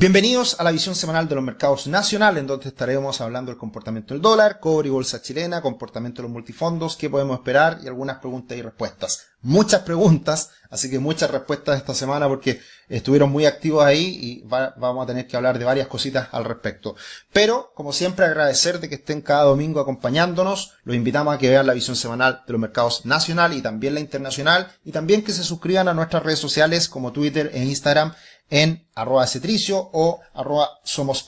Bienvenidos a la visión semanal de los mercados nacionales, en donde estaremos hablando del comportamiento del dólar, cobre y bolsa chilena, comportamiento de los multifondos, qué podemos esperar y algunas preguntas y respuestas. Muchas preguntas, así que muchas respuestas esta semana porque estuvieron muy activos ahí y vamos a tener que hablar de varias cositas al respecto. Pero, como siempre, agradecer de que estén cada domingo acompañándonos. Los invitamos a que vean la visión semanal de los mercados nacional y también la internacional y también que se suscriban a nuestras redes sociales como Twitter e Instagram en arroba cetricio o arroba somos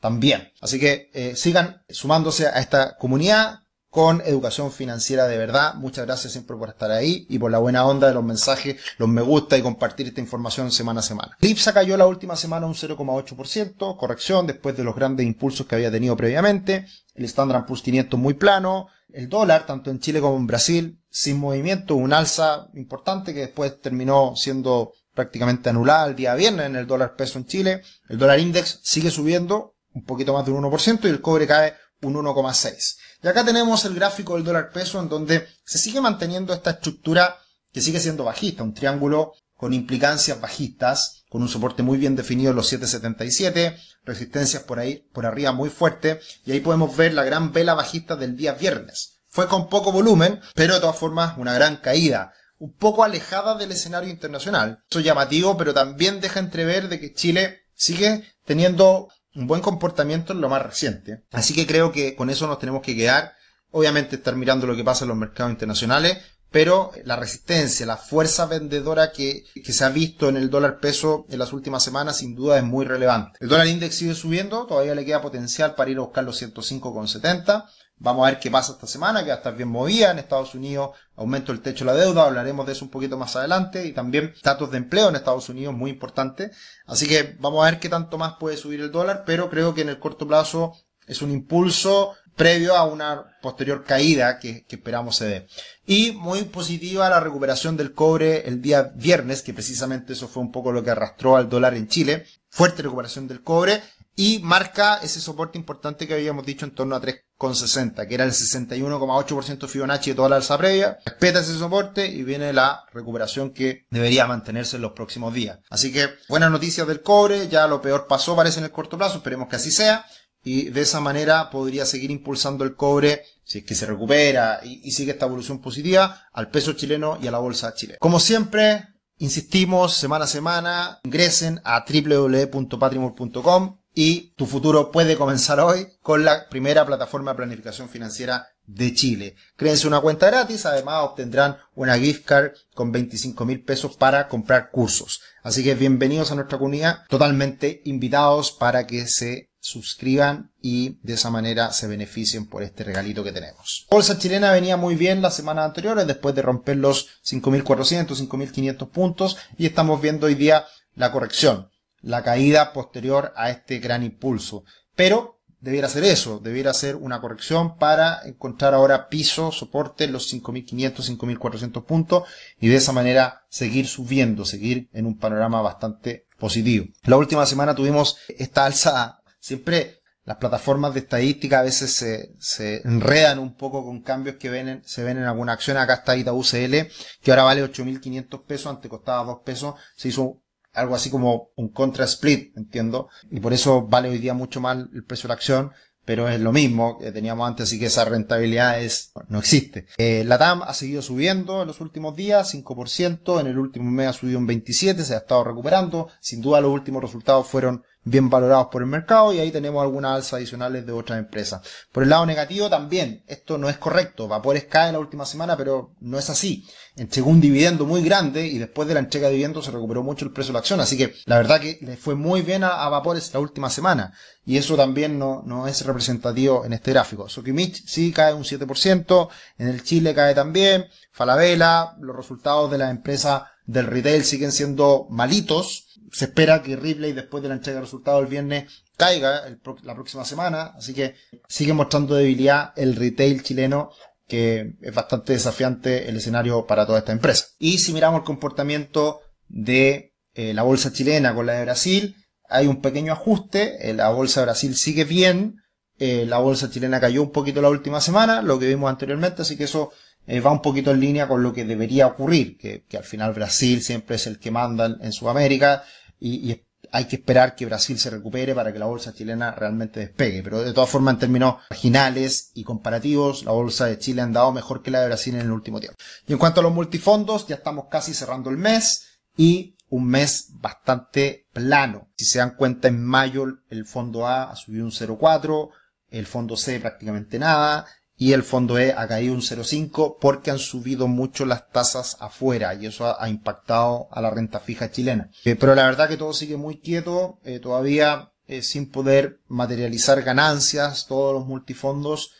también. Así que eh, sigan sumándose a esta comunidad con educación financiera de verdad. Muchas gracias siempre por estar ahí y por la buena onda de los mensajes, los me gusta y compartir esta información semana a semana. Lipsa cayó la última semana un 0,8%, corrección después de los grandes impulsos que había tenido previamente. El Standard Poor's 500 muy plano. El dólar, tanto en Chile como en Brasil, sin movimiento, un alza importante que después terminó siendo prácticamente anulada el día viernes en el dólar peso en Chile. El dólar index sigue subiendo un poquito más de un 1% y el cobre cae un 1,6. Y acá tenemos el gráfico del dólar peso en donde se sigue manteniendo esta estructura que sigue siendo bajista, un triángulo con implicancias bajistas, con un soporte muy bien definido en los 777, resistencias por ahí, por arriba muy fuerte, y ahí podemos ver la gran vela bajista del día viernes. Fue con poco volumen, pero de todas formas una gran caída un poco alejada del escenario internacional. Eso es llamativo, pero también deja entrever de que Chile sigue teniendo un buen comportamiento en lo más reciente. Así que creo que con eso nos tenemos que quedar. Obviamente estar mirando lo que pasa en los mercados internacionales, pero la resistencia, la fuerza vendedora que, que, se ha visto en el dólar peso en las últimas semanas sin duda es muy relevante. El dólar index sigue subiendo, todavía le queda potencial para ir a buscar los 105,70. Vamos a ver qué pasa esta semana, que va a estar bien movida. En Estados Unidos aumento el techo de la deuda, hablaremos de eso un poquito más adelante. Y también datos de empleo en Estados Unidos, muy importante. Así que vamos a ver qué tanto más puede subir el dólar, pero creo que en el corto plazo es un impulso previo a una posterior caída que, esperamos se dé. Y muy positiva la recuperación del cobre el día viernes, que precisamente eso fue un poco lo que arrastró al dólar en Chile. Fuerte recuperación del cobre y marca ese soporte importante que habíamos dicho en torno a 3,60, que era el 61,8% Fibonacci de toda la alza previa. Respeta ese soporte y viene la recuperación que debería mantenerse en los próximos días. Así que buenas noticias del cobre, ya lo peor pasó parece en el corto plazo, esperemos que así sea. Y de esa manera podría seguir impulsando el cobre, si es que se recupera y, sigue esta evolución positiva, al peso chileno y a la bolsa chilena. Como siempre, insistimos semana a semana, ingresen a www.patrimor.com y tu futuro puede comenzar hoy con la primera plataforma de planificación financiera de Chile. Créense una cuenta gratis, además obtendrán una gift card con 25 mil pesos para comprar cursos. Así que bienvenidos a nuestra comunidad, totalmente invitados para que se suscriban y de esa manera se beneficien por este regalito que tenemos. bolsa chilena venía muy bien las semanas anteriores después de romper los 5.400, 5.500 puntos y estamos viendo hoy día la corrección la caída posterior a este gran impulso. Pero debiera ser eso, debiera ser una corrección para encontrar ahora piso, soporte los 5.500, 5.400 puntos y de esa manera seguir subiendo, seguir en un panorama bastante positivo. La última semana tuvimos esta alza, siempre las plataformas de estadística a veces se, se enredan un poco con cambios que ven se ven en alguna acción. Acá está Itaú CL, que ahora vale 8.500 pesos, antes costaba 2 pesos, se hizo algo así como un contra split, entiendo, y por eso vale hoy día mucho más el precio de la acción, pero es lo mismo que teníamos antes, así que esa rentabilidad es, no existe. Eh, la TAM ha seguido subiendo en los últimos días, 5%, en el último mes ha subido un 27%, se ha estado recuperando, sin duda los últimos resultados fueron bien valorados por el mercado y ahí tenemos algunas alzas adicionales de otras empresas. Por el lado negativo también, esto no es correcto, Vapores cae en la última semana, pero no es así. Entregó un dividendo muy grande y después de la entrega de dividendo se recuperó mucho el precio de la acción, así que la verdad que le fue muy bien a, Vapores la última semana y eso también no, no es representativo en este gráfico. Sokimich sí cae un 7%, en el Chile cae también, Falabella, los resultados de la empresa del retail siguen siendo malitos, se espera que Ripley, después de la entrega de resultados el viernes, caiga la próxima semana. Así que sigue mostrando debilidad el retail chileno, que es bastante desafiante el escenario para toda esta empresa. Y si miramos el comportamiento de eh, la bolsa chilena con la de Brasil, hay un pequeño ajuste. Eh, la bolsa de Brasil sigue bien. Eh, la bolsa chilena cayó un poquito la última semana, lo que vimos anteriormente, así que eso va un poquito en línea con lo que debería ocurrir, que, al final Brasil siempre es el que manda en Sudamérica y, hay que esperar que Brasil se recupere para que la bolsa chilena realmente despegue. Pero de todas formas, en términos marginales y comparativos, la bolsa de Chile ha andado mejor que la de Brasil en el último tiempo. Y en cuanto a los multifondos, ya estamos casi cerrando el mes y un mes bastante plano. Si se dan cuenta, en mayo el fondo A ha subido un 0,4, el fondo C prácticamente nada, y el fondo E ha caído un 0,5 porque han subido mucho las tasas afuera y eso ha, impactado a la renta fija chilena. Eh, pero la verdad que todo sigue muy quieto, eh, todavía eh, sin poder materializar ganancias, todos los multifondos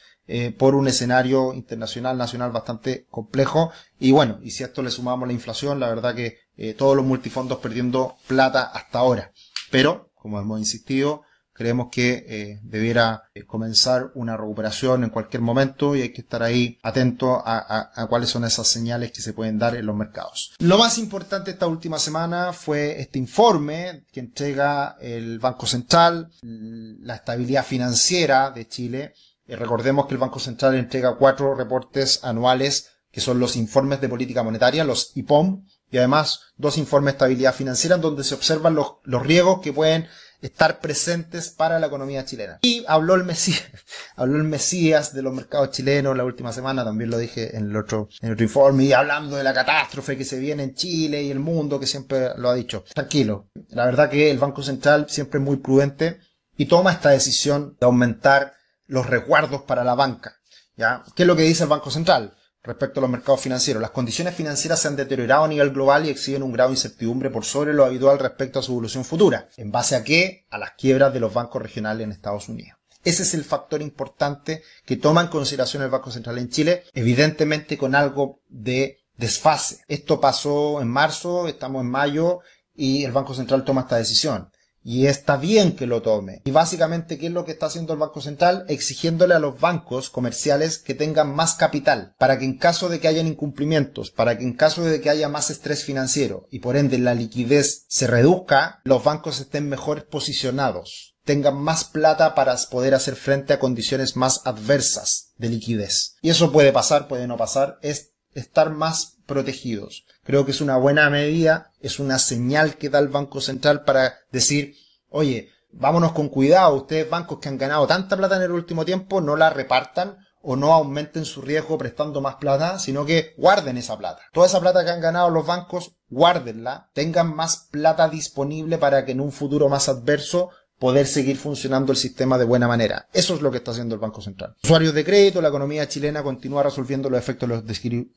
por un escenario internacional, nacional bastante complejo. Y bueno, y si a esto le sumamos la inflación, la verdad que todos los multifondos perdiendo plata hasta ahora. Pero, como hemos insistido, creemos que eh, debiera eh, comenzar una recuperación en cualquier momento y hay que estar ahí atento a, cuáles son esas señales que se pueden dar en los mercados. Lo más importante esta última semana fue este informe que entrega el Banco Central, la estabilidad financiera de Chile. Eh, recordemos que el Banco Central entrega cuatro reportes anuales que son los informes de política monetaria, los IPOM, y además dos informes de estabilidad financiera en donde se observan los, los riesgos que pueden estar presentes para la economía chilena. Y habló el Mesías, habló el Mesías de los mercados chilenos la última semana, también lo dije en el otro, en el otro informe, y hablando de la catástrofe que se viene en Chile y el mundo, que siempre lo ha dicho. Tranquilo. La verdad que el Banco Central siempre es muy prudente y toma esta decisión de aumentar los resguardos para la banca. ¿Ya? ¿Qué es lo que dice el Banco Central? Respecto a los mercados financieros. Las condiciones financieras se han deteriorado a nivel global y exhiben un grado de incertidumbre por sobre lo habitual respecto a su evolución futura. ¿En base a qué? A las quiebras de los bancos regionales en Estados Unidos. Ese es el factor importante que toma en consideración el Banco Central en Chile, evidentemente con algo de desfase. Esto pasó en marzo, estamos en mayo y el Banco Central toma esta decisión. Y está bien que lo tome. Y básicamente, ¿qué es lo que está haciendo el Banco Central? Exigiéndole a los bancos comerciales que tengan más capital, para que en caso de que hayan incumplimientos, para que en caso de que haya más estrés financiero y por ende la liquidez se reduzca, los bancos estén mejor posicionados, tengan más plata para poder hacer frente a condiciones más adversas de liquidez. Y eso puede pasar, puede no pasar, es estar más protegidos. Creo que es una buena medida, es una señal que da el Banco Central para decir, oye, vámonos con cuidado, ustedes bancos que han ganado tanta plata en el último tiempo, no la repartan o no aumenten su riesgo prestando más plata, sino que guarden esa plata. Toda esa plata que han ganado los bancos, guárdenla, tengan más plata disponible para que en un futuro más adverso poder seguir funcionando el sistema de buena manera. Eso es lo que está haciendo el Banco Central. Usuarios de crédito, la economía chilena continúa resolviendo los efectos de los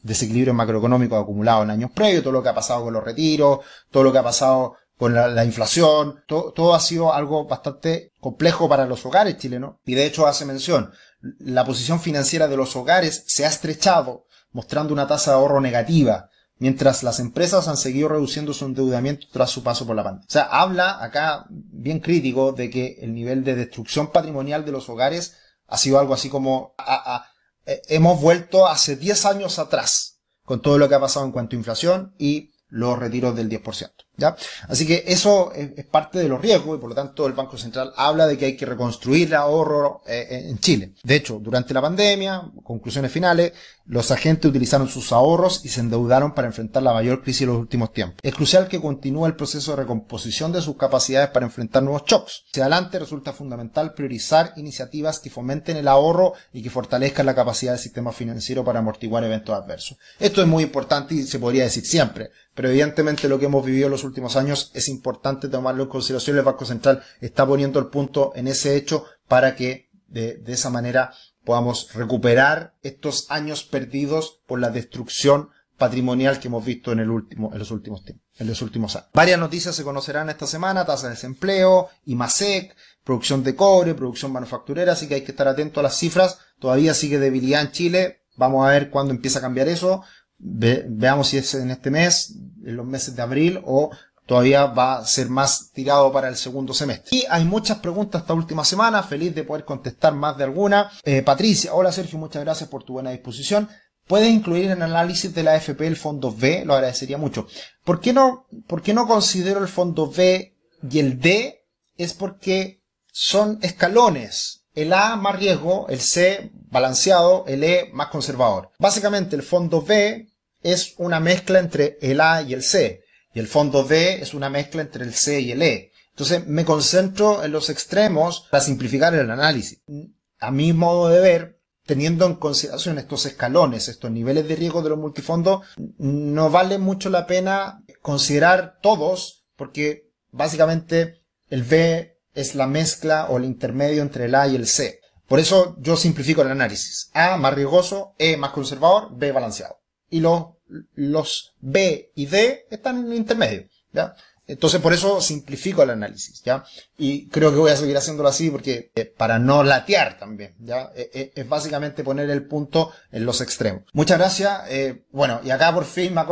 desequilibrios macroeconómicos acumulados en años previos, todo lo que ha pasado con los retiros, todo lo que ha pasado con la, inflación, todo, ha sido algo bastante complejo para los hogares chilenos. Y de hecho hace mención, la posición financiera de los hogares se ha estrechado, mostrando una tasa de ahorro negativa mientras las empresas han seguido reduciendo su endeudamiento tras su paso por la pandemia. O sea, habla acá bien crítico de que el nivel de destrucción patrimonial de los hogares ha sido algo así como eh, hemos vuelto hace 10 años atrás con todo lo que ha pasado en cuanto a inflación y los retiros del 10%. Así que eso es, parte de los riesgos y por lo tanto el Banco Central habla de que hay que reconstruir el ahorro eh, en Chile. De hecho, durante la pandemia, conclusiones finales, los agentes utilizaron sus ahorros y se endeudaron para enfrentar la mayor crisis de los últimos tiempos. Es crucial que continúe el proceso de recomposición de sus capacidades para enfrentar nuevos shocks. Hacia adelante resulta fundamental priorizar iniciativas que fomenten el ahorro y que fortalezcan la capacidad del sistema financiero para amortiguar eventos adversos. Esto es muy importante y se podría decir siempre, pero evidentemente lo que hemos vivido en los últimos años es importante tomarlo en consideración. El Banco Central está poniendo el punto en ese hecho para que de, esa manera podamos recuperar estos años perdidos por la destrucción patrimonial que hemos visto en el último, en los últimos tiempos, en los últimos años. Varias noticias se conocerán esta semana, tasa de desempleo, IMASEC, producción de cobre, producción manufacturera, así que hay que estar atento a las cifras. Todavía sigue debilidad en Chile. Vamos a ver cuándo empieza a cambiar eso. Veamos si es en este mes, en los meses de abril o todavía va a ser más tirado para el segundo semestre. Y hay muchas preguntas esta última semana, feliz de poder contestar más de alguna. Eh, Patricia, hola Sergio, muchas gracias por tu buena disposición. Puedes incluir en el análisis de la AFP el fondo B, lo agradecería mucho. ¿Por qué no, por qué no considero el fondo B y el D? Es porque son escalones. El A más riesgo, el C balanceado, el E más conservador. Básicamente el fondo B es una mezcla entre el A y el C. Y el fondo D es una mezcla entre el C y el E. Entonces me concentro en los extremos para simplificar el análisis. A mi modo de ver, teniendo en consideración estos escalones, estos niveles de riesgo de los multifondos, no vale mucho la pena considerar todos, porque básicamente el B es la mezcla o el intermedio entre el A y el C. Por eso yo simplifico el análisis. A más riesgoso, E más conservador, B balanceado. Y los, los B y D están en el intermedio. ¿ya? Entonces por eso simplifico el análisis, ¿ya? Y creo que voy a seguir haciéndolo así porque eh, para no latear también, ¿ya? Eh, eh, es básicamente poner el punto en los extremos. Muchas gracias. bueno, y acá por fin me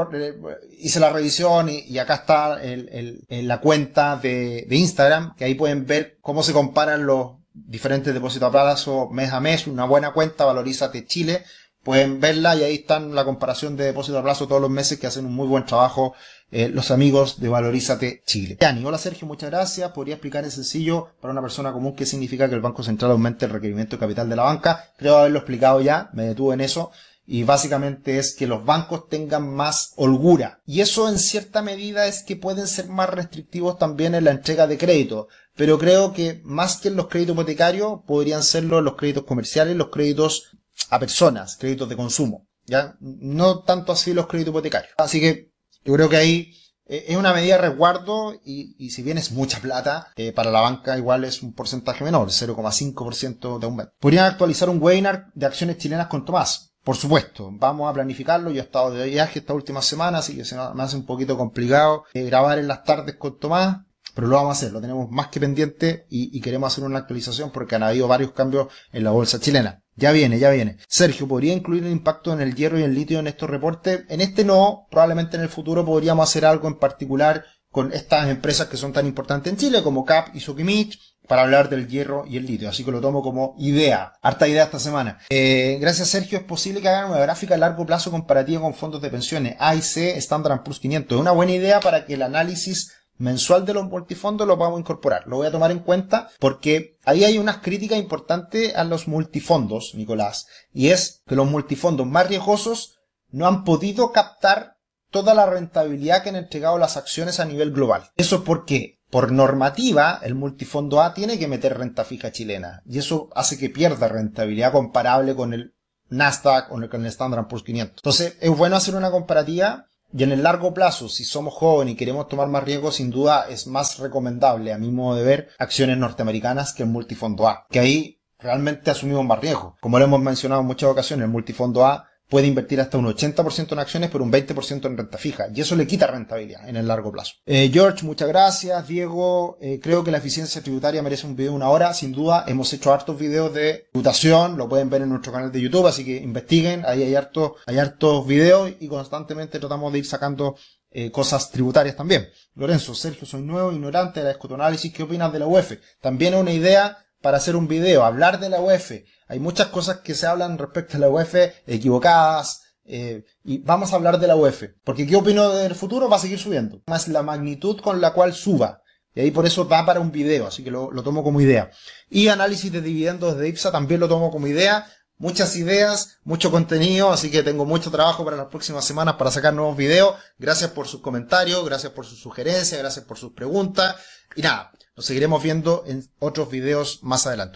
hice la revisión y, acá está el, el, la cuenta de Instagram, que ahí pueden ver cómo se comparan los diferentes depósitos a plazo mes a mes, una buena cuenta, valorízate Chile, pueden verla y ahí están la comparación de depósito a plazo todos los meses que hacen un muy buen trabajo eh, los amigos de Valorízate Chile. Yani, hola Sergio, muchas gracias. ¿Podría explicar en sencillo para una persona común qué significa que el Banco Central aumente el requerimiento de capital de la banca? Creo haberlo explicado ya, me detuve en eso. Y básicamente es que los bancos tengan más holgura. Y eso en cierta medida es que pueden ser más restrictivos también en la entrega de crédito. Pero creo que más que en los créditos hipotecarios, podrían serlo los créditos comerciales, los créditos a personas, créditos de consumo. ¿ya? No tanto así los créditos hipotecarios. Así que yo creo que ahí eh, es una medida de resguardo y, y si bien es mucha plata, eh, para la banca igual es un porcentaje menor, 0,5% de aumento. Podrían actualizar un webinar de acciones chilenas con Tomás. Por supuesto, vamos a planificarlo. Yo he estado de viaje esta última semana, así que se me hace un poquito complicado eh, grabar en las tardes con Tomás pero lo vamos a hacer, lo tenemos más que pendiente y, y, queremos hacer una actualización porque han habido varios cambios en la bolsa chilena. Ya viene, ya viene. Sergio, ¿podría incluir el impacto en el hierro y el litio en estos reportes? En este no, probablemente en el futuro podríamos hacer algo en particular con estas empresas que son tan importantes en Chile como CAP y Sokimich para hablar del hierro y el litio. Así que lo tomo como idea. Harta idea esta semana. Eh, gracias Sergio. Es posible que hagan una gráfica a largo plazo comparativa con fondos de pensiones A y C Standard Plus 500. Es una buena idea para que el análisis mensual de los multifondos lo vamos a incorporar. Lo voy a tomar en cuenta porque ahí hay unas críticas importantes a los multifondos, Nicolás, y es que los multifondos más riesgosos no han podido captar toda la rentabilidad que han entregado las acciones a nivel global. Eso porque por normativa, el multifondo A tiene que meter renta fija chilena y eso hace que pierda rentabilidad comparable con el Nasdaq o con el Standard Poor's 500. Entonces, es bueno hacer una comparativa y en el largo plazo, si somos jóvenes y queremos tomar más riesgo, sin duda es más recomendable, a mi modo de ver, acciones norteamericanas que el multifondo A. Que ahí realmente asumimos más riesgo. Como lo hemos mencionado en muchas ocasiones, el multifondo A puede invertir hasta un 80% en acciones, pero un 20% en renta fija. Y eso le quita rentabilidad en el largo plazo. Eh, George, muchas gracias. Diego, eh, creo que la eficiencia tributaria merece un video de una hora. Sin duda, hemos hecho hartos videos de tributación. Lo pueden ver en nuestro canal de YouTube, así que investiguen. Ahí hay hartos, hay hartos videos y constantemente tratamos de ir sacando eh, cosas tributarias también. Lorenzo, Sergio, soy nuevo, ignorante de la escotoanálisis. ¿Qué opinas de la UEF? También es una idea para hacer un video, hablar de la UEF, hay muchas cosas que se hablan respecto a la UEF equivocadas, eh, y vamos a hablar de la UEF, porque ¿qué opino del futuro? Va a seguir subiendo. Más la magnitud con la cual suba. Y ahí por eso va para un video, así que lo, lo tomo como idea. Y análisis de dividendos de IPSA también lo tomo como idea. Muchas ideas, mucho contenido, así que tengo mucho trabajo para las próximas semanas para sacar nuevos videos. Gracias por sus comentarios, gracias por sus sugerencias, gracias por sus preguntas. Y nada, nos seguiremos viendo en otros videos más adelante.